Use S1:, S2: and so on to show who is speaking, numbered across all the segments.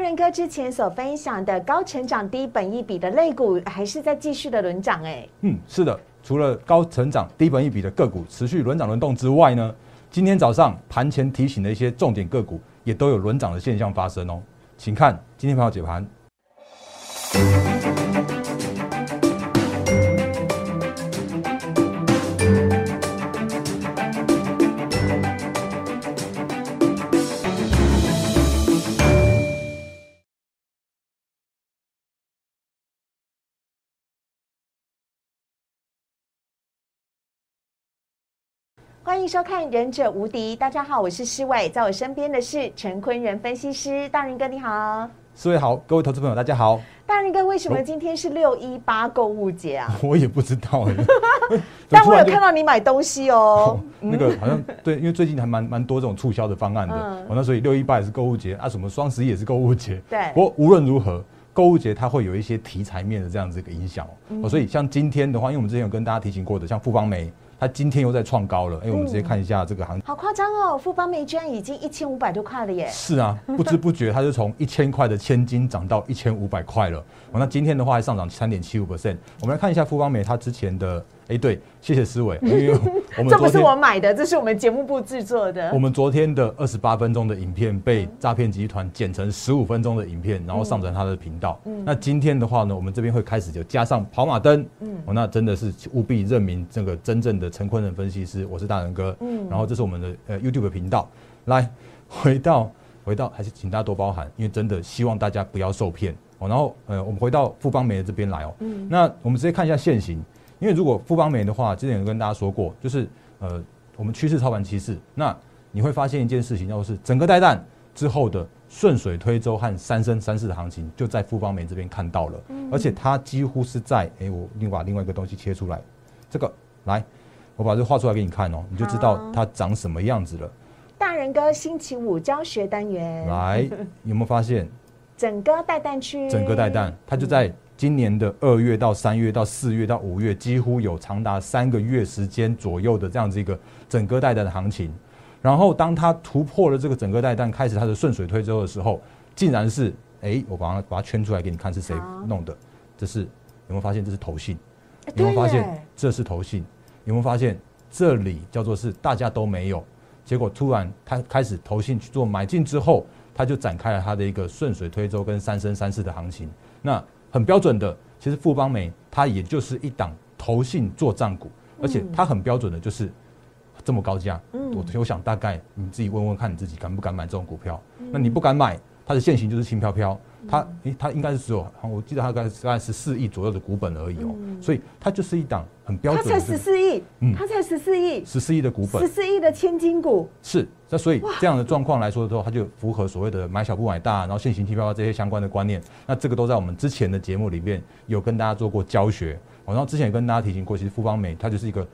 S1: 仁哥之前所分享的高成长低本益比的类股，还是在继续的轮涨哎。
S2: 嗯，是的，除了高成长低本益比的个股持续轮涨轮动之外呢，今天早上盘前提醒的一些重点个股也都有轮涨的现象发生哦。请看今天盘后解盘。
S1: 欢迎收看《忍者无敌》，大家好，我是施伟，在我身边的是陈坤仁分析师，大仁哥你好，
S2: 施伟好，各位投资朋友大家好。
S1: 大仁哥，为什么今天是六一八购物节啊？
S2: 我也不知道
S1: 但我有看到你买东西哦。
S2: 那个好像对，因为最近还蛮蛮多这种促销的方案的，哦，那所以六一八也是购物节啊，什么双十一也是购物节。
S1: 对。
S2: 不过无论如何，购物节它会有一些题材面的这样子一个影响哦，所以像今天的话，因为我们之前有跟大家提醒过的，像富邦煤。它今天又在创高了，哎，我们直接看一下这个行，
S1: 好夸张哦！富邦美居然已经一千五百多块了耶！
S2: 是啊，不知不觉它就从一千块的千金涨到一千五百块了。哦，那今天的话还上涨三点七五 percent。我们来看一下富邦美它之前的。哎，对，谢谢思维，因为
S1: 我们这不是我买的，这是我们节目部制作的。
S2: 我们昨天的二十八分钟的影片被诈骗集团剪成十五分钟的影片，然后上传他的频道。嗯那今天的话呢，我们这边会开始就加上跑马灯。嗯，哦，那真的是务必认明这个真正的陈坤仁分析师，我是大仁哥。嗯，然后这是我们的呃 YouTube 频道。来，回到回到，还是请大家多包涵，因为真的希望大家不要受骗。哦，然后呃，我们回到富邦美的这边来哦。嗯，那我们直接看一下现行。因为如果富邦美的话，之前有跟大家说过，就是呃，我们趋势操盘趋势，那你会发现一件事情，就是整个带弹之后的顺水推舟和三升三世的行情，就在富邦美这边看到了，而且它几乎是在，哎，我另把另外一个东西切出来，这个来，我把这画出来给你看哦，你就知道它长什么样子了。
S1: 大人哥星期五教学单元，
S2: 来，有没有发现？
S1: 整个带弹区，
S2: 整个带弹，它就在。今年的二月到三月到四月到五月，几乎有长达三个月时间左右的这样子一个整个带弹的行情。然后，当它突破了这个整个带弹，开始它的顺水推舟的时候，竟然是哎，我把它把它圈出来给你看是谁弄的。这是有没有发现这是投信？有没有发现这是投信？有没有发现这里叫做是大家都没有？结果突然它开始投信去做买进之后，它就展开了它的一个顺水推舟跟三生三世的行情。那很标准的，其实富邦美它也就是一档投信做账股，而且它很标准的就是这么高价。嗯，我我想大概你自己问问看你自己敢不敢买这种股票？那你不敢买，它的现形就是轻飘飘。它诶，它应该是只有，我记得它大概大概十四亿左右的股本而已哦，所以它就是一档很标准。
S1: 它才十四亿，嗯，它才十四亿，
S2: 十四亿的股本，
S1: 十四亿的千金股。
S2: 是，那所以这样的状况来说的话，它就符合所谓的买小不买大，然后现行提标这些相关的观念。那这个都在我们之前的节目里面有跟大家做过教学，然后之前也跟大家提醒过，其实富邦美它就是一个，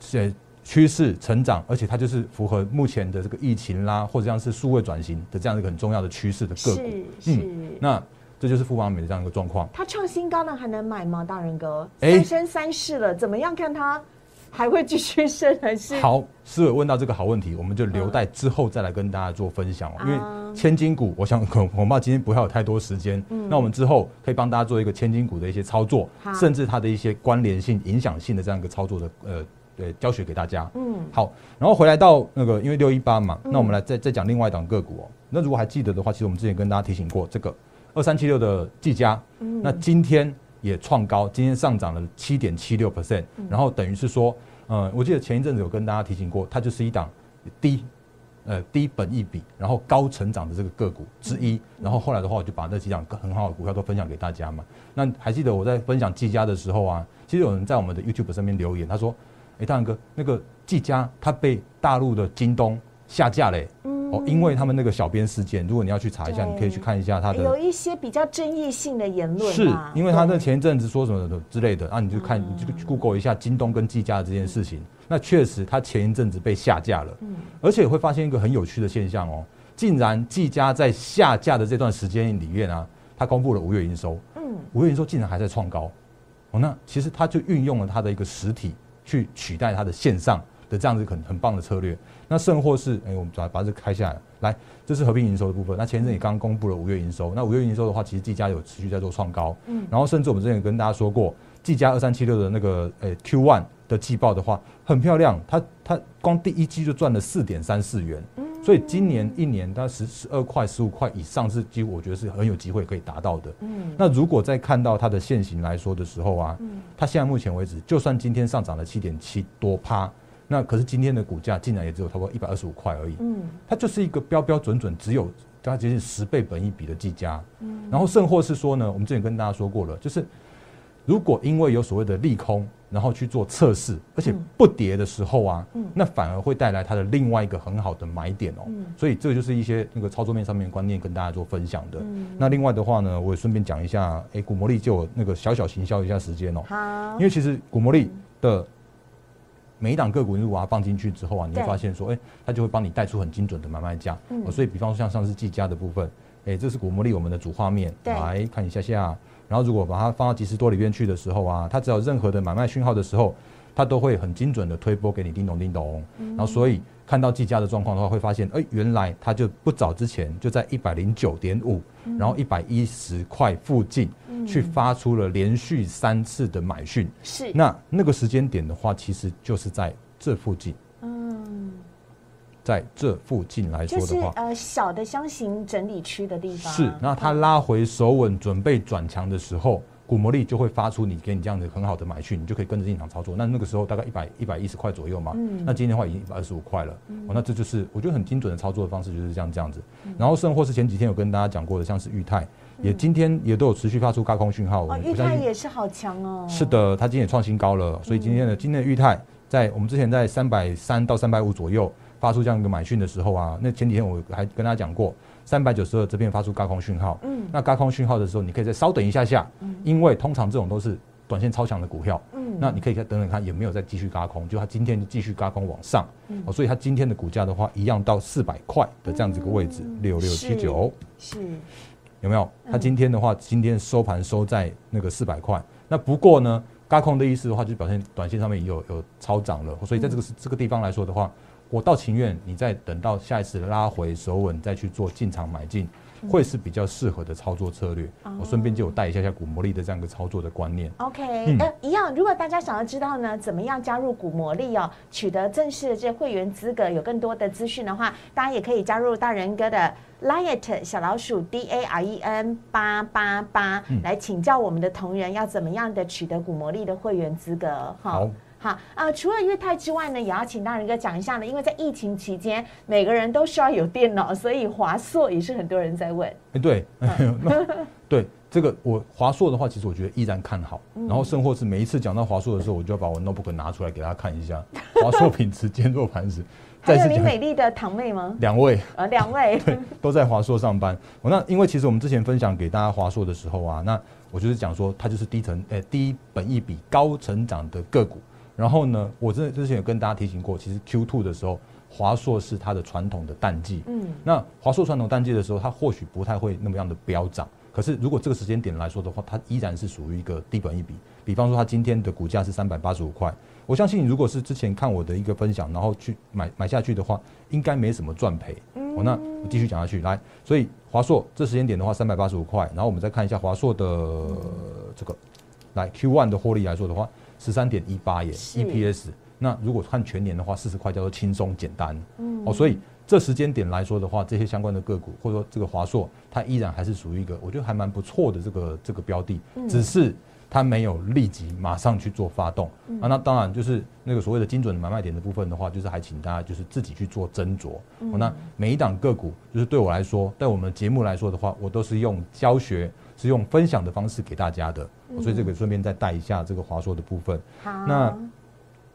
S2: 是。趋势成长，而且它就是符合目前的这个疫情啦，或者像是数位转型的这样一个很重要的趋势的个股。
S1: 嗯，
S2: 那这就是富邦美的这样一个状况。
S1: 它创新高呢还能买吗，大人哥？三升三世了，怎么样看它还会继续升还是？
S2: 好，思伟问到这个好问题，我们就留待之后再来跟大家做分享哦。因为千金股，我想恐恐怕今天不会有太多时间。嗯，那我们之后可以帮大家做一个千金股的一些操作，甚至它的一些关联性、影响性的这样一个操作的呃。对，教学给大家。嗯，好，然后回来到那个，因为六一八嘛，那我们来再再讲另外一档个股哦。那如果还记得的话，其实我们之前跟大家提醒过，这个二三七六的技嘉，那今天也创高，今天上涨了七点七六 percent，然后等于是说，呃，我记得前一阵子有跟大家提醒过，它就是一档低，呃，低本一比，然后高成长的这个个股之一。然后后来的话，我就把那几档很好的股票都分享给大家嘛。那还记得我在分享技嘉的时候啊，其实有人在我们的 YouTube 上面留言，他说。哎，大哥，那个技嘉它被大陆的京东下架嘞，哦，因为他们那个小编事件，如果你要去查一下，你可以去看一下他的
S1: 有一些比较争议性的言论，
S2: 是因为他那前一阵子说什么的之类的，啊，你就看你就 Google 一下京东跟技嘉的这件事情，那确实他前一阵子被下架了，嗯，而且会发现一个很有趣的现象哦，竟然技嘉在下架的这段时间里面啊，他公布了五月营收，嗯，五月营收竟然还在创高，哦，那其实他就运用了他的一个实体。去取代它的线上的这样子很很棒的策略。那甚或是，哎，我们把把这开下来，来，这是合并营收的部分。那前阵也刚公布了五月营收，那五月营收的话，其实技嘉有持续在做创高，嗯，然后甚至我们之前跟大家说过，技嘉二三七六的那个，诶 q one 的季报的话，很漂亮，它它光第一季就赚了四点三四元，所以今年一年它十十二块、十五块以上是几乎我觉得是很有机会可以达到的。嗯，那如果再看到它的现形来说的时候啊，嗯，它现在目前为止，就算今天上涨了七点七多趴。那可是今天的股价竟然也只有差不多一百二十五块而已，嗯，它就是一个标标准准只有它接近十倍本一比的计价，嗯，然后甚或是说呢，我们之前跟大家说过了，就是如果因为有所谓的利空，然后去做测试，而且不跌的时候啊，嗯，那反而会带来它的另外一个很好的买点哦，嗯，所以这个就是一些那个操作面上面观念跟大家做分享的，嗯，那另外的话呢，我也顺便讲一下，哎，股魔力就那个小小行销一下时间哦，
S1: 好，
S2: 因为其实古魔力的。每一档个股，如果它放进去之后啊，你会发现说，哎，它就会帮你带出很精准的买卖价。嗯，所以比方说像上市技嘉的部分，哎，这是古魔力我们的主画面，来看一下下。然后如果把它放到即时多里边去的时候啊，它只要任何的买卖讯号的时候，它都会很精准的推波给你，叮咚叮咚。然后所以看到技嘉的状况的话，会发现，哎，原来它就不早之前就在一百零九点五，然后一百一十块附近。去发出了连续三次的买讯，
S1: 是
S2: 那那个时间点的话，其实就是在这附近。嗯，在这附近来说的话，
S1: 呃，小的箱型整理区的地方
S2: 是。那它拉回手稳，准备转强的时候，股魔力就会发出你给你这样的很好的买讯，你就可以跟着进场操作。那那个时候大概一百一百一十块左右嘛。嗯。那今天的话已经一百二十五块了。哦，那这就是我觉得很精准的操作的方式，就是这样这样子。然后甚或是前几天有跟大家讲过的，像是裕泰。也今天也都有持续发出高空讯号，
S1: 哦，裕泰也是好强哦。
S2: 是的，它今天也创新高了，所以今天的今天的裕泰在我们之前在三百三到三百五左右发出这样一个买讯的时候啊，那前几天我还跟大家讲过，三百九十二这边发出高空讯号，嗯，那高空讯号的时候，你可以再稍等一下下，嗯，因为通常这种都是短线超强的股票，嗯，那你可以再等等看有没有再继续高空，就它今天就继续高空往上，哦，所以它今天的股价的话，一样到四百块的这样子一个位置，六六七九。
S1: 是。
S2: 有没有？它今天的话，今天收盘收在那个四百块。那不过呢，高空的意思的话，就表现短线上面有有超涨了。所以在这个这个地方来说的话，我倒情愿你再等到下一次拉回手稳，再去做进场买进。会是比较适合的操作策略。我顺便就带一下下股魔力的这样一个操作的观念。
S1: OK，呃，一样。如果大家想要知道呢，怎么样加入股魔力哦，取得正式的这会员资格，有更多的资讯的话，大家也可以加入大人哥的 Liet 小老鼠 D A R E N 八八八，来请教我们的同仁要怎么样的取得股魔力的会员资格。
S2: 好。
S1: 好啊，除了裕泰之外呢，也要请大人哥讲一下呢。因为在疫情期间，每个人都需要有电脑，所以华硕也是很多人在问。
S2: 哎，对，对，这个我华硕的话，其实我觉得依然看好。然后，甚或是每一次讲到华硕的时候，我就要把我 notebook 拿出来给大家看一下。华硕品质坚若磐石。
S1: 还有你美丽的堂妹吗？
S2: 两位，
S1: 呃，两位，
S2: 对，都在华硕上班。我那因为其实我们之前分享给大家华硕的时候啊，那我就是讲说，它就是低成，呃，低本益比高成长的个股。然后呢，我之之前有跟大家提醒过，其实 Q two 的时候，华硕是它的传统的淡季。嗯，那华硕传统淡季的时候，它或许不太会那么样的飙涨。可是如果这个时间点来说的话，它依然是属于一个低本一笔。比方说，它今天的股价是三百八十五块，我相信如果是之前看我的一个分享，然后去买买下去的话，应该没什么赚赔。嗯，那我继续讲下去，来，所以华硕这时间点的话，三百八十五块，然后我们再看一下华硕的这个，来 Q one 的获利来说的话。十三点一八元 EPS，那如果看全年的话，四十块叫做轻松简单。嗯，哦，所以这时间点来说的话，这些相关的个股或者说这个华硕，它依然还是属于一个我觉得还蛮不错的这个这个标的，只是它没有立即马上去做发动。啊，那当然就是那个所谓的精准买卖点的部分的话，就是还请大家就是自己去做斟酌。哦，那每一档个股就是对我来说，在我们节目来说的话，我都是用教学。是用分享的方式给大家的，所以这个顺便再带一下这个华硕的部分。
S1: 好，那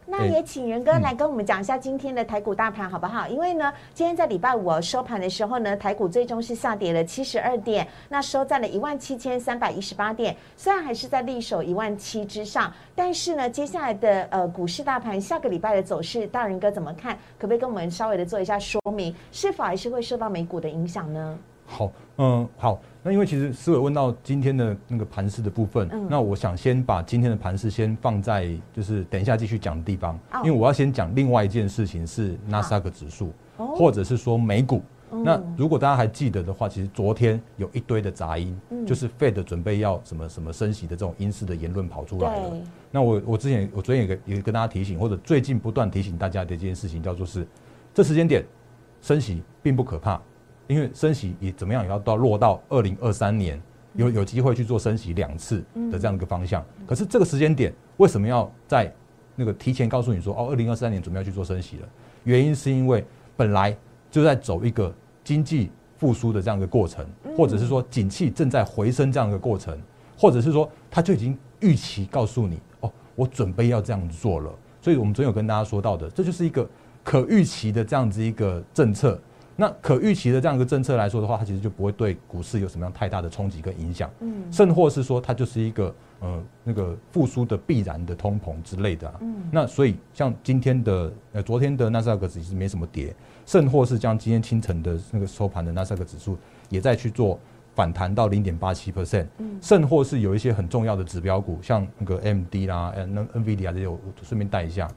S1: 那也请仁哥来跟我们讲一下今天的台股大盘好不好？因为呢，今天在礼拜五收盘的时候呢，台股最终是下跌了七十二点，那收在了一万七千三百一十八点。虽然还是在力守一万七之上，但是呢，接下来的呃股市大盘下个礼拜的走势，大仁哥怎么看？可不可以跟我们稍微的做一下说明？是否还是会受到美股的影响呢？
S2: 好。嗯，好。那因为其实思伟问到今天的那个盘势的部分，那我想先把今天的盘势先放在就是等一下继续讲的地方，因为我要先讲另外一件事情是纳斯达克指数，或者是说美股。那如果大家还记得的话，其实昨天有一堆的杂音，就是 Fed 准备要什么什么升息的这种阴式的言论跑出来了。那我我之前我昨天也也跟大家提醒，或者最近不断提醒大家的一件事情，叫做是这时间点升息并不可怕。因为升息也怎么样也要到落到二零二三年有有机会去做升息两次的这样一个方向，可是这个时间点为什么要在那个提前告诉你说哦二零二三年准备要去做升息了？原因是因为本来就在走一个经济复苏的这样一个过程，或者是说景气正在回升这样一个过程，或者是说他就已经预期告诉你哦我准备要这样做了，所以我们总有跟大家说到的，这就是一个可预期的这样子一个政策。那可预期的这样一个政策来说的话，它其实就不会对股市有什么样太大的冲击跟影响，嗯，甚或是说它就是一个呃那个复苏的必然的通膨之类的，嗯，那所以像今天的呃昨天的纳斯达克指数没什么跌，甚或是像今天清晨的那个收盘的纳斯达克指数也在去做反弹到零点八七。percent，嗯，甚或是有一些很重要的指标股，像那个 M D 啦、N N V D 啊这些，我顺便带一下。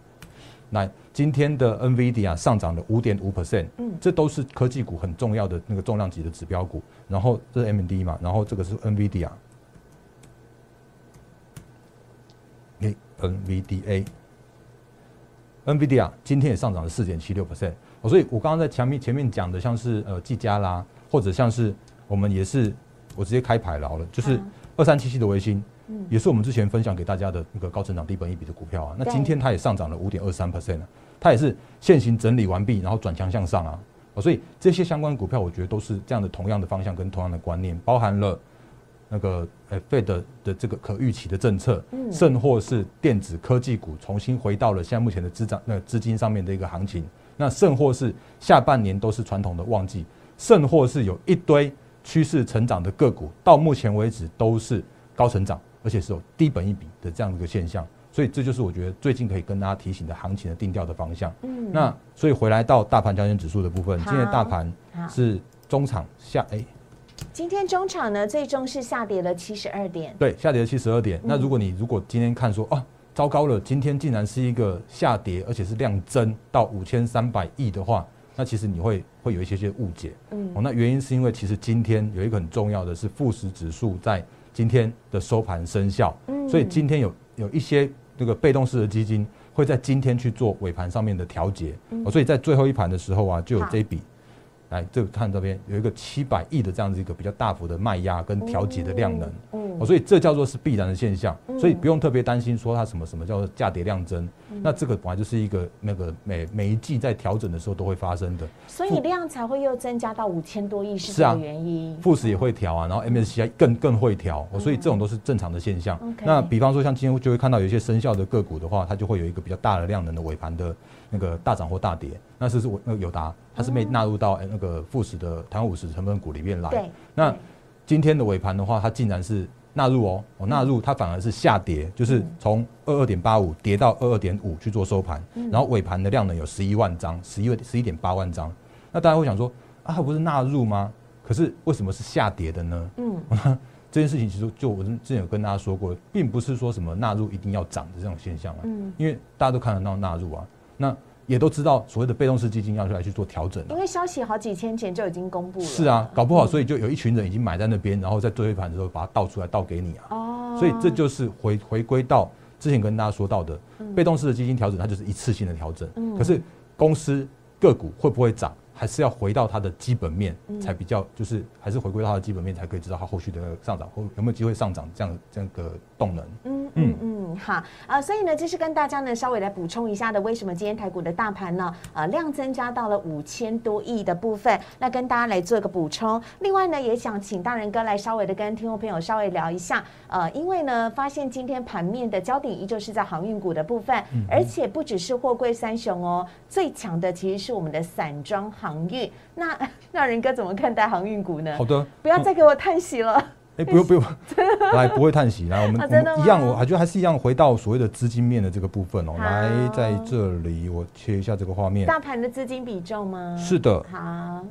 S2: 那今天的 NVIDIA 上涨了五点五 percent，嗯，这都是科技股很重要的那个重量级的指标股。然后这是 MD 嘛，然后这个是 NVIDIA，哎，NVDA，NVIDIA 今天也上涨了四点七六 percent。哦，所以我刚刚在前面前面讲的，像是呃技嘉啦，或者像是我们也是我直接开牌了，就是二三七七的维新。也是我们之前分享给大家的那个高成长低本一比的股票啊，那今天它也上涨了五点二三 percent 它也是现行整理完毕，然后转强向上啊，所以这些相关股票我觉得都是这样的同样的方向跟同样的观念，包含了那个呃 Fed 的这个可预期的政策，嗯。甚或是电子科技股重新回到了现在目前的资涨那资金上面的一个行情，那甚或是下半年都是传统的旺季，甚或是有一堆趋势成长的个股，到目前为止都是高成长。而且是有低本一比的这样的一个现象，所以这就是我觉得最近可以跟大家提醒的行情的定调的方向。嗯，那所以回来到大盘交易指数的部分，今天大盘是中场下哎，
S1: 今天中场呢最终是下跌了七十二点，
S2: 对，下跌了七十二点。那如果你如果今天看说哦，糟糕了，今天竟然是一个下跌，而且是量增到五千三百亿的话，那其实你会会有一些些误解。嗯，哦，那原因是因为其实今天有一个很重要的是富时指数在。今天的收盘生效，所以今天有有一些那个被动式的基金会在今天去做尾盘上面的调节，所以在最后一盘的时候啊，就有这笔，来这看这边有一个七百亿的这样子一个比较大幅的卖压跟调节的量能。哦，所以这叫做是必然的现象，所以不用特别担心说它什么什么叫做价跌量增，那这个本来就是一个那个每每一季在调整的时候都会发生的，
S1: 所以量才会又增加到五千多亿是这个原因。
S2: 富时也会调啊，然后 MSCI 更更会调，所以这种都是正常的现象。那比方说像今天就会看到有一些生效的个股的话，它就会有一个比较大的量能的尾盘的那个大涨或大跌，那是是我那个友达它是被纳入到那个富时的台湾五十成分股里面来。
S1: 对，
S2: 那今天的尾盘的话，它竟然是。纳入哦，哦纳入它反而是下跌，就是从二二点八五跌到二二点五去做收盘，然后尾盘的量呢有十一万张，十一十一点八万张。那大家会想说啊，它不是纳入吗？可是为什么是下跌的呢？嗯，这件事情其实就我之前有跟大家说过，并不是说什么纳入一定要涨的这种现象啊，嗯，因为大家都看得到纳入啊，那。也都知道所谓的被动式基金要出来去做调整，
S1: 因为消息好几天前就已经公布了。
S2: 是啊，搞不好所以就有一群人已经买在那边，然后在最后一盘的时候把它倒出来倒给你啊。哦，所以这就是回回归到之前跟大家说到的被动式的基金调整，它就是一次性的调整。嗯，可是公司个股会不会涨？还是要回到它的基本面才比较，就是还是回归到它的基本面才可以知道它后续的上涨或有没有机会上涨这样这样个动能。嗯
S1: 嗯嗯，好啊，所以呢，就是跟大家呢稍微来补充一下的，为什么今天台股的大盘呢，呃，量增加到了五千多亿的部分，那跟大家来做一个补充。另外呢，也想请大人哥来稍微的跟听众朋友稍微聊一下，呃，因为呢，发现今天盘面的焦点依旧是在航运股的部分，而且不只是货柜三雄哦，最强的其实是我们的散装。航运，那 那仁哥怎么看待航运股呢？
S2: 好的，
S1: 不要再给我叹息了。
S2: 哎，不用不用，来不会叹息，来我们 我们一样，我还觉得还是一样，回到所谓的资金面的这个部分哦。来，在这里我切一下这个画面，
S1: 大盘的资金比重吗？
S2: 是的。
S1: 好。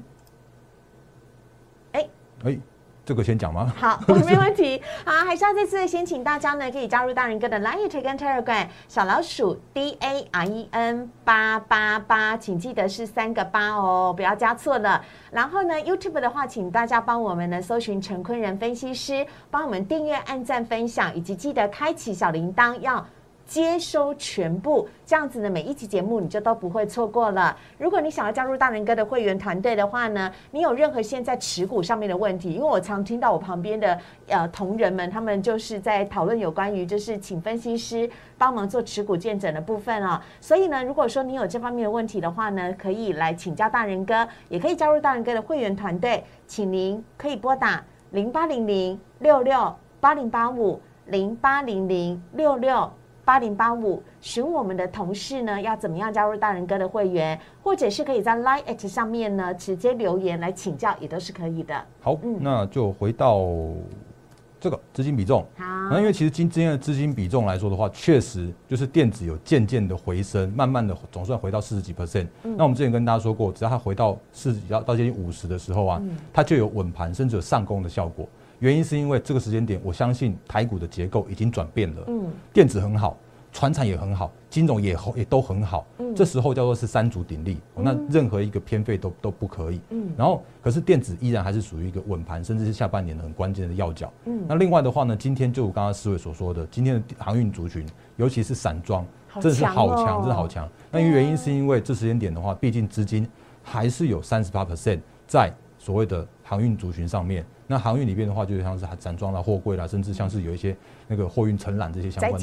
S1: 哎，
S2: 哎。这个先讲吗？
S1: 好，没问题。好，还是要再次先请大家呢，可以加入大人哥的 Line 跟 Telegram 小老鼠 D A R E N 八八八，请记得是三个八哦，不要加错了。然后呢，YouTube 的话，请大家帮我们呢搜寻陈坤仁分析师，帮我们订阅、按赞、分享，以及记得开启小铃铛要。接收全部，这样子呢，每一期节目你就都不会错过了。如果你想要加入大人哥的会员团队的话呢，你有任何现在持股上面的问题，因为我常听到我旁边的呃同仁们，他们就是在讨论有关于就是请分析师帮忙做持股见证的部分哦。所以呢，如果说你有这方面的问题的话呢，可以来请教大人哥，也可以加入大人哥的会员团队，请您可以拨打零八零零六六八零八五零八零零六六。八零八五，询我们的同事呢，要怎么样加入大人哥的会员，或者是可以在 Line 上面呢直接留言来请教，也都是可以的。
S2: 好，那就回到这个资金比重。
S1: 好，
S2: 那因为其实今今天的资金比重来说的话，确实就是电子有渐渐的回升，慢慢的总算回到四十几 percent。那我们之前跟大家说过，只要它回到四十几到到接近五十的时候啊，它就有稳盘甚至有上攻的效果。原因是因为这个时间点，我相信台股的结构已经转变了。嗯，电子很好，船产也很好，金融也也都很好。嗯，这时候叫做是三足鼎立，那任何一个偏废都都不可以。嗯，然后可是电子依然还是属于一个稳盘，甚至是下半年很关键的要角。嗯，那另外的话呢，今天就刚刚思伟所说的，今天的航运族群，尤其是散装，真的是好强，真的好强。那原因是因为这时间点的话，毕竟资金还是有三十八 percent 在所谓的航运族群上面。那航运里边的话，就像是散装啦、货柜啦，甚至像是有一些那个货运承揽这些相关的，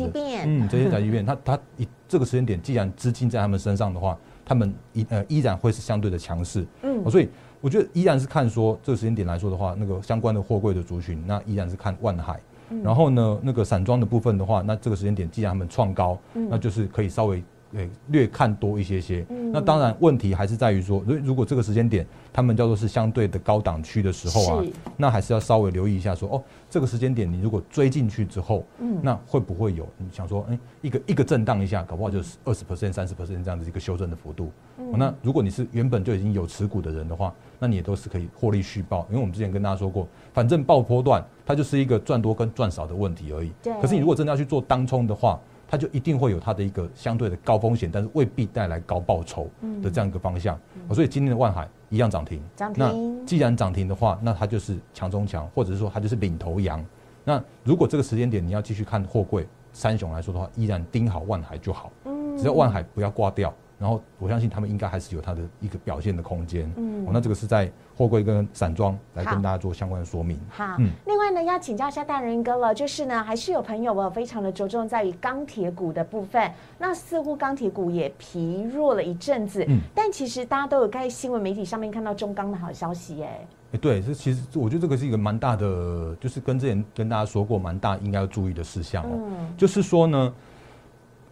S1: 嗯，
S2: 这些宅急便，它它以这个时间点，既然资金在他们身上的话，他们依呃依然会是相对的强势，嗯，所以我觉得依然是看说这个时间点来说的话，那个相关的货柜的族群，那依然是看万海，然后呢，那个散装的部分的话，那这个时间点既然他们创高，那就是可以稍微。对，略看多一些些。那当然，问题还是在于说，如如果这个时间点他们叫做是相对的高档区的时候啊，那还是要稍微留意一下，说哦，这个时间点你如果追进去之后，嗯，那会不会有你想说，哎，一个一个震荡一下，搞不好就是二十 percent、三十 percent 这样的一个修正的幅度。那如果你是原本就已经有持股的人的话，那你也都是可以获利续报，因为我们之前跟大家说过，反正爆波段它就是一个赚多跟赚少的问题而已。
S1: 对。
S2: 可是你如果真的要去做当冲的话，它就一定会有它的一个相对的高风险，但是未必带来高报酬的这样一个方向。所以今天的万海一样涨停。
S1: 涨
S2: 停。那既然涨停的话，那它就是强中强，或者是说它就是领头羊。那如果这个时间点你要继续看货柜三雄来说的话，依然盯好万海就好。嗯。只要万海不要挂掉。然后我相信他们应该还是有它的一个表现的空间。嗯，那这个是在货柜跟散装来跟大家做相关的说明。
S1: 好，嗯，另外呢，要请教一下大人哥了，就是呢，还是有朋友哦，非常的着重在于钢铁股的部分。那似乎钢铁股也疲弱了一阵子。嗯，但其实大家都有在新闻媒体上面看到中钢的好消息，哎。
S2: 哎，对，这其实我觉得这个是一个蛮大的，就是跟之前跟大家说过蛮大应该要注意的事项哦。嗯，就是说呢，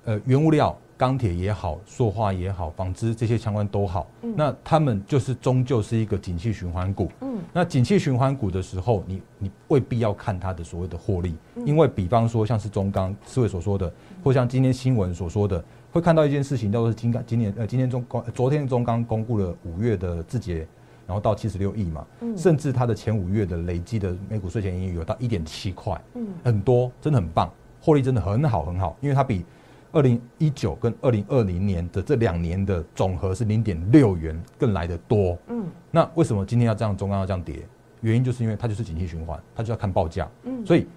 S2: 呃，原物料。钢铁也好，塑化也好，纺织这些相关都好，那他们就是终究是一个景气循环股。嗯，那景气循环股的时候，你你未必要看它的所谓的获利，因为比方说像是中钢四位所说的，或像今天新闻所说的，会看到一件事情，叫做今今年呃今天中刚昨天中钢公布了五月的字节，然后到七十六亿嘛，甚至它的前五月的累积的每股税前盈余有到一点七块，嗯，很多，真的很棒，获利真的很好很好，因为它比。二零一九跟二零二零年的这两年的总和是零点六元，更来的多。嗯，那为什么今天要这样中钢要这样跌？原因就是因为它就是景气循环，它就要看报价。嗯，所以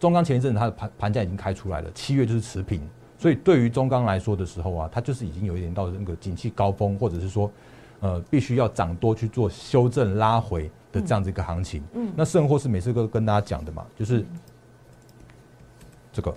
S2: 中钢前一阵子它的盘盘价已经开出来了，七月就是持平。所以对于中钢来说的时候啊，它就是已经有一点到那个景气高峰，或者是说，呃，必须要涨多去做修正拉回的这样子一个行情。嗯，那甚或是每次都跟大家讲的嘛，就是这个。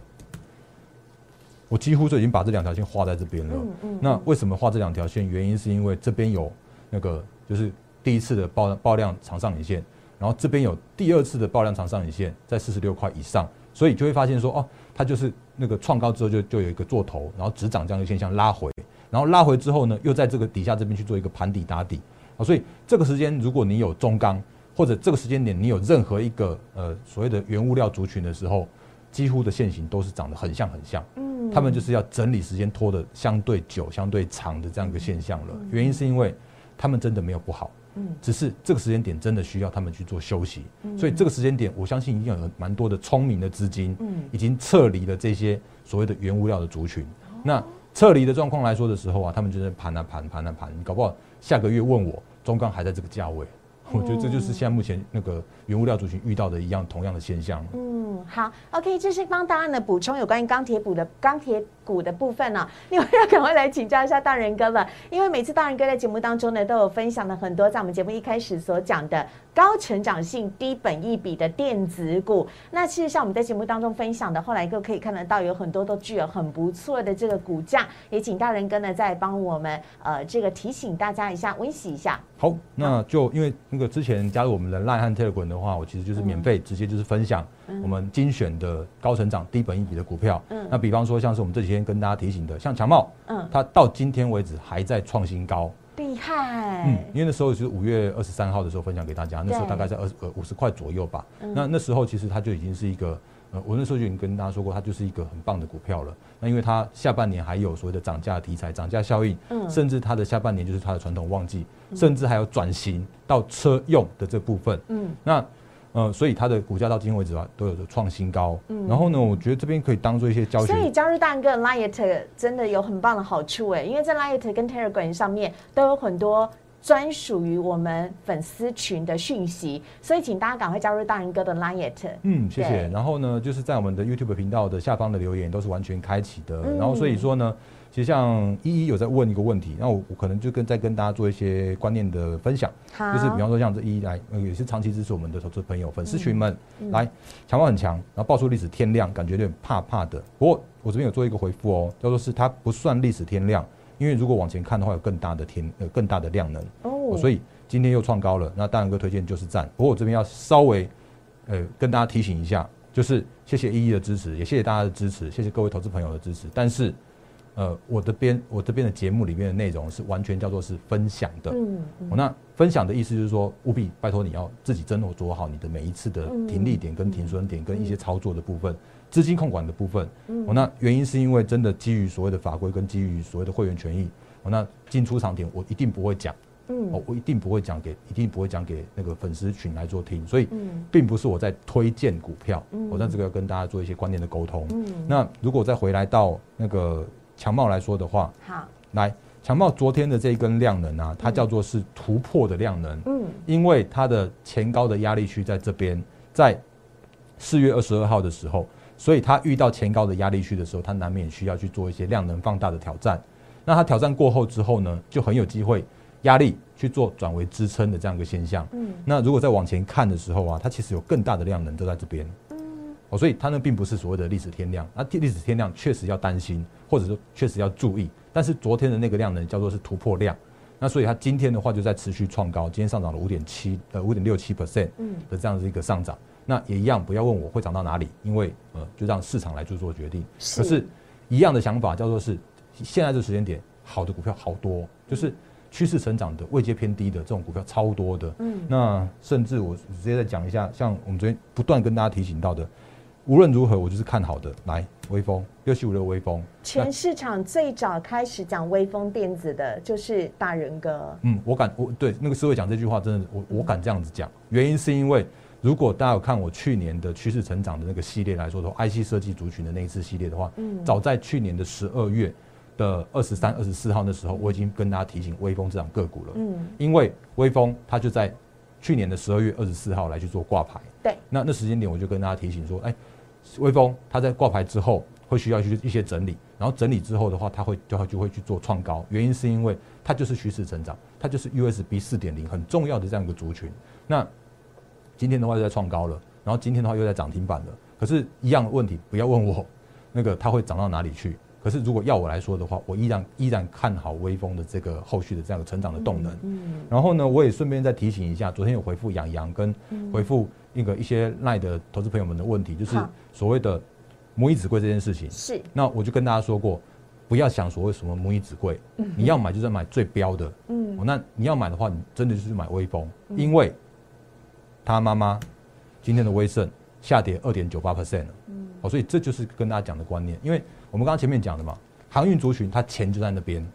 S2: 我几乎就已经把这两条线画在这边了。嗯嗯。那为什么画这两条线？原因是因为这边有那个就是第一次的爆爆量长上影线，然后这边有第二次的爆量长上影线，在四十六块以上，所以就会发现说，哦，它就是那个创高之后就就有一个做头，然后只涨这样的现象拉回，然后拉回之后呢，又在这个底下这边去做一个盘底打底啊。所以这个时间如果你有中钢，或者这个时间点你有任何一个呃所谓的原物料族群的时候，几乎的线型都是长得很像很像。嗯。他们就是要整理时间拖得相对久、相对长的这样一个现象了。原因是因为他们真的没有不好，嗯，只是这个时间点真的需要他们去做休息，所以这个时间点，我相信已经有蛮多的聪明的资金，嗯，已经撤离了这些所谓的原物料的族群。那撤离的状况来说的时候啊，他们就在盘啊盘盘啊盘，搞不好下个月问我中钢还在这个价位，我觉得这就是现在目前那个原物料族群遇到的一样同样的现象。
S1: 嗯，好，OK，这是帮大家呢补充有关于钢铁股的钢铁。股的部分 呢，另外要赶快来请教一下大人哥了，因为每次大人哥在节目当中呢，都有分享了很多在我们节目一开始所讲的高成长性、低本益比的电子股。那其实像我们在节目当中分享的，后来各可以看得到，有很多都具有很不错的这个股价。也请大人哥呢，再帮我们呃这个提醒大家一下，温习一下。
S2: 好，那就因为那个之前加入我们的赖汉特滚的话，我其实就是免费直接就是分享我们精选的高成长、低本益比的股票。嗯，那比方说像是我们这几天。跟大家提醒的，像强茂，嗯，它到今天为止还在创新高，
S1: 厉害。
S2: 嗯，因为那时候是五月二十三号的时候分享给大家，那时候大概在二呃五十块左右吧。那那时候其实它就已经是一个，呃，我那时候就已经跟大家说过，它就是一个很棒的股票了。那因为它下半年还有所谓的涨价题材、涨价效应，嗯，甚至它的下半年就是它的传统旺季，甚至还有转型到车用的这部分，嗯，那。呃，所以它的股价到今天为止啊，都有着创新高。嗯，然后呢，我觉得这边可以当做一些教学。
S1: 所以加入大哥 Light 真的有很棒的好处哎，因为在 Light 跟 Telegram 上面都有很多专属于我们粉丝群的讯息，所以请大家赶快加入大人哥的 Line。
S2: 嗯，谢谢。然后呢，就是在我们的 YouTube 频道的下方的留言都是完全开启的。然后所以说呢。其实像依依有在问一个问题，那我我可能就跟再跟大家做一些观念的分享，就是比方说像这依依来，也是长期支持我们的投资朋友、粉丝群们来，强化很强，然后爆出历史天亮，感觉有点怕怕的。不过我这边有做一个回复哦，叫做是它不算历史天量，因为如果往前看的话，有更大的天呃更大的量能哦，所以今天又创高了。那大然哥推荐就是赞。不过我这边要稍微呃跟大家提醒一下，就是谢谢依依的支持，也谢谢大家的支持，谢谢各位投资朋友的支持，但是。呃，我的边我这边的节目里面的内容是完全叫做是分享的。嗯，那分享的意思就是说，务必拜托你要自己真的做好你的每一次的停利点跟停损点跟一些操作的部分，资金控管的部分。嗯，那原因是因为真的基于所谓的法规跟基于所谓的会员权益，那进出场点我一定不会讲。嗯，我一定不会讲给，一定不会讲给那个粉丝群来做听，所以并不是我在推荐股票，我在这个要跟大家做一些观念的沟通。嗯，那如果再回来到那个。强茂来说的话，
S1: 好，
S2: 来强茂昨天的这一根量能啊，它叫做是突破的量能，嗯，因为它的前高的压力区在这边，在四月二十二号的时候，所以它遇到前高的压力区的时候，它难免需要去做一些量能放大的挑战。那它挑战过后之后呢，就很有机会压力去做转为支撑的这样一个现象。嗯，那如果再往前看的时候啊，它其实有更大的量能都在这边。哦，所以它呢并不是所谓的历史天量，那历史天量确实要担心，或者说确实要注意。但是昨天的那个量能，叫做是突破量，那所以它今天的话就在持续创高，今天上涨了五点七呃五点六七 percent 的这样子一个上涨。那也一样，不要问我会涨到哪里，因为呃就让市场来做做决定。可是，一样的想法叫做是现在这时间点，好的股票好多，就是趋势成长的、位阶偏低的这种股票超多的。嗯，那甚至我直接再讲一下，像我们昨天不断跟大家提醒到的。无论如何，我就是看好的。来，微风六七五六微风，
S1: 全市场最早开始讲微风电子的就是大人哥。
S2: 嗯，我敢，我对那个思维讲这句话，真的，我我敢这样子讲。原因是因为，如果大家有看我去年的趋势成长的那个系列来说的话，IC 设计族群的那一次系列的话，嗯，早在去年的十二月的二十三、二十四号那时候，我已经跟大家提醒微风这档个股了。嗯，因为微风它就在去年的十二月二十四号来去做挂牌。
S1: 对，
S2: 那那时间点我就跟大家提醒说，哎。微风，它在挂牌之后会需要去一些整理，然后整理之后的话，它会就会就会去做创高。原因是因为它就是趋势成长，它就是 USB 四点零很重要的这样一个族群。那今天的话又在创高了，然后今天的话又在涨停板了。可是，一样的问题，不要问我那个它会涨到哪里去。可是，如果要我来说的话，我依然依然看好微风的这个后续的这样的成长的动能。嗯。然后呢，我也顺便再提醒一下，昨天有回复杨洋跟回复。那个一些赖的投资朋友们的问题，就是所谓的母以子贵这件事情。
S1: 是，
S2: 那我就跟大家说过，不要想所谓什么母以子贵，你要买就是买最标的。嗯，那你要买的话，你真的就是买微风，因为他妈妈今天的威盛下跌二点九八 percent 了。嗯，哦，所以这就是跟大家讲的观念，因为我们刚刚前面讲的嘛，航运族群它钱就在那边，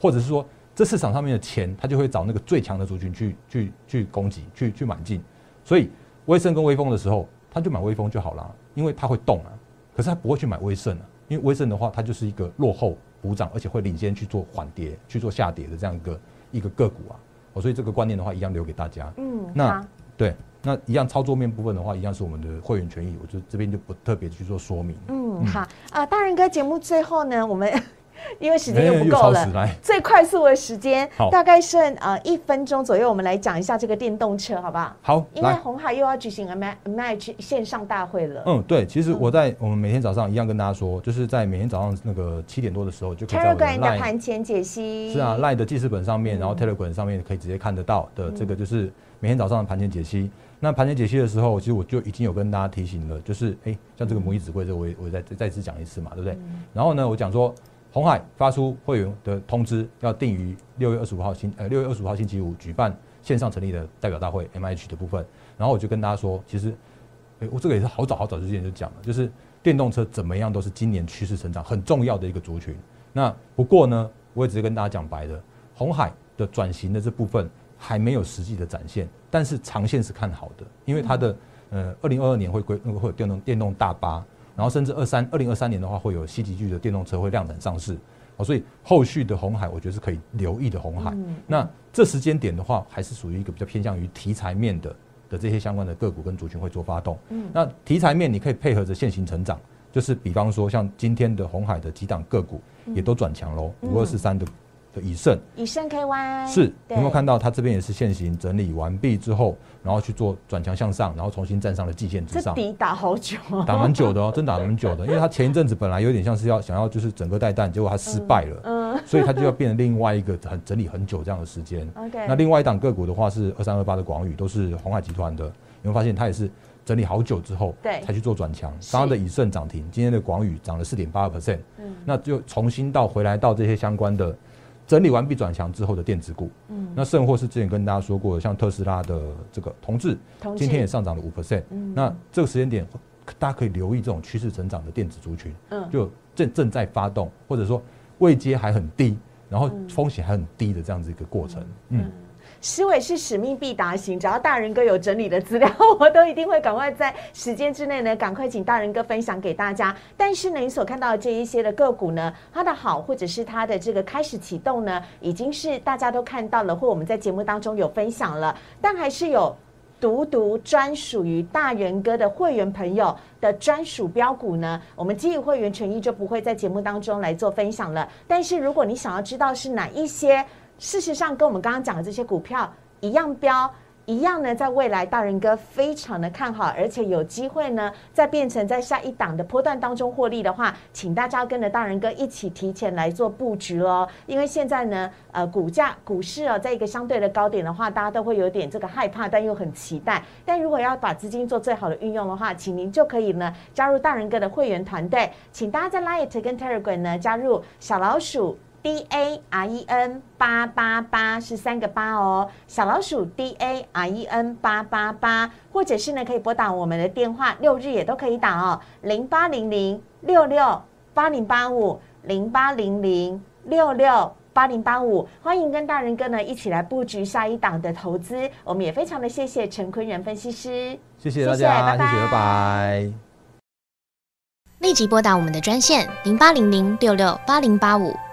S2: 或者是说。这市场上面的钱，它就会找那个最强的族群去去去攻击，去去买进。所以威盛跟威风的时候，他就买威风就好了，因为它会动啊。可是他不会去买威盛啊，因为威盛的话，它就是一个落后补涨，而且会领先去做缓跌、去做下跌的这样一个一个个股啊。哦，所以这个观念的话，一样留给大家。
S1: 嗯，
S2: 那对，那一样操作面部分的话，一样是我们的会员权益，我就这边就不特别去做说明。
S1: 嗯，好啊，大仁哥节目最后呢，我们。因为时间又不够了，最快速的时间大概剩呃一分钟左右，我们来讲一下这个电动车，好不好？
S2: 好，
S1: 因为红海又要举行 M M H 线上大会了。
S2: 嗯，对，其实我在我们每天早上一样跟大家说，就是在每天早上那个七点多的时候就可以在
S1: Telegram 的盘前解析。
S2: 是啊，Line 的记事本上面，然后 Telegram 上面可以直接看得到的这个就是每天早上的盘前解析。那盘前解析的时候，其实我就已经有跟大家提醒了，就是哎，像这个母以指挥，这我我再再次讲一次嘛，对不对？然后呢，我讲说。红海发出会员的通知，要定于六月二十五号星呃六月二十五号星期五举办线上成立的代表大会 M H 的部分。然后我就跟大家说，其实，哎，我这个也是好早好早之前就讲了，就是电动车怎么样都是今年趋势成长很重要的一个族群。那不过呢，我也只是跟大家讲白的，红海的转型的这部分还没有实际的展现，但是长线是看好的，因为它的呃二零二二年会归那个会有电动电动大巴。然后甚至二三二零二三年的话，会有西级距的电动车会量产上市，哦，所以后续的红海，我觉得是可以留意的红海。那这时间点的话，还是属于一个比较偏向于题材面的的这些相关的个股跟族群会做发动。那题材面你可以配合着现行成长，就是比方说像今天的红海的几档个股也都转强喽，五二四三的。的以盛，
S1: 以盛 KY
S2: 是有没有看到它这边也是现行整理完毕之后，然后去做转强向上，然后重新站上了季线之上。
S1: 这底打好久，哦
S2: 打蛮久的哦，真打蛮久的。因为它前一阵子本来有点像是要想要就是整个带弹，结果它失败了，嗯，所以它就要变成另外一个很整理很久这样的时间。
S1: OK，
S2: 那另外一档个股的话是二三二八的广宇，都是红海集团的，有没有发现它也是整理好久之后，
S1: 对，
S2: 才去做转强。刚刚的以盛涨停，今天的广宇涨了四点八个 percent，嗯，那就重新到回来到这些相关的。整理完毕转强之后的电子股，嗯，那甚或是之前跟大家说过，像特斯拉的这个同志，今天也上涨了五 percent，嗯，那这个时间点，大家可以留意这种趋势成长的电子族群，嗯，就正正在发动，或者说位阶还很低，然后风险还很低的这样子一个过程，嗯。
S1: 思伟是使命必达型，只要大人哥有整理的资料，我都一定会赶快在时间之内呢，赶快请大人哥分享给大家。但是呢，你所看到的这一些的个股呢，它的好或者是它的这个开始启动呢，已经是大家都看到了，或我们在节目当中有分享了。但还是有独独专属于大人哥的会员朋友的专属标股呢，我们基于会员权益就不会在节目当中来做分享了。但是如果你想要知道是哪一些，事实上，跟我们刚刚讲的这些股票一样标一样呢，在未来大人哥非常的看好，而且有机会呢，再变成在下一档的波段当中获利的话，请大家跟着大人哥一起提前来做布局哦。因为现在呢，呃，股价股市啊，在一个相对的高点的话，大家都会有点这个害怕，但又很期待。但如果要把资金做最好的运用的话，请您就可以呢加入大人哥的会员团队，请大家在 Light 跟 Telegram 呢加入小老鼠。D A R E N 八八八是三个八哦，小老鼠 D A R E N 八八八，或者是呢可以拨打我们的电话，六日也都可以打哦，零八零零六六八零八五零八零零六六八零八五，欢迎跟大人哥呢一起来布局下一档的投资，我们也非常的谢谢陈坤仁分析师，
S2: 谢谢大家，谢谢，拜拜。
S3: 立即拨打我们的专线零八零零六六八零八五。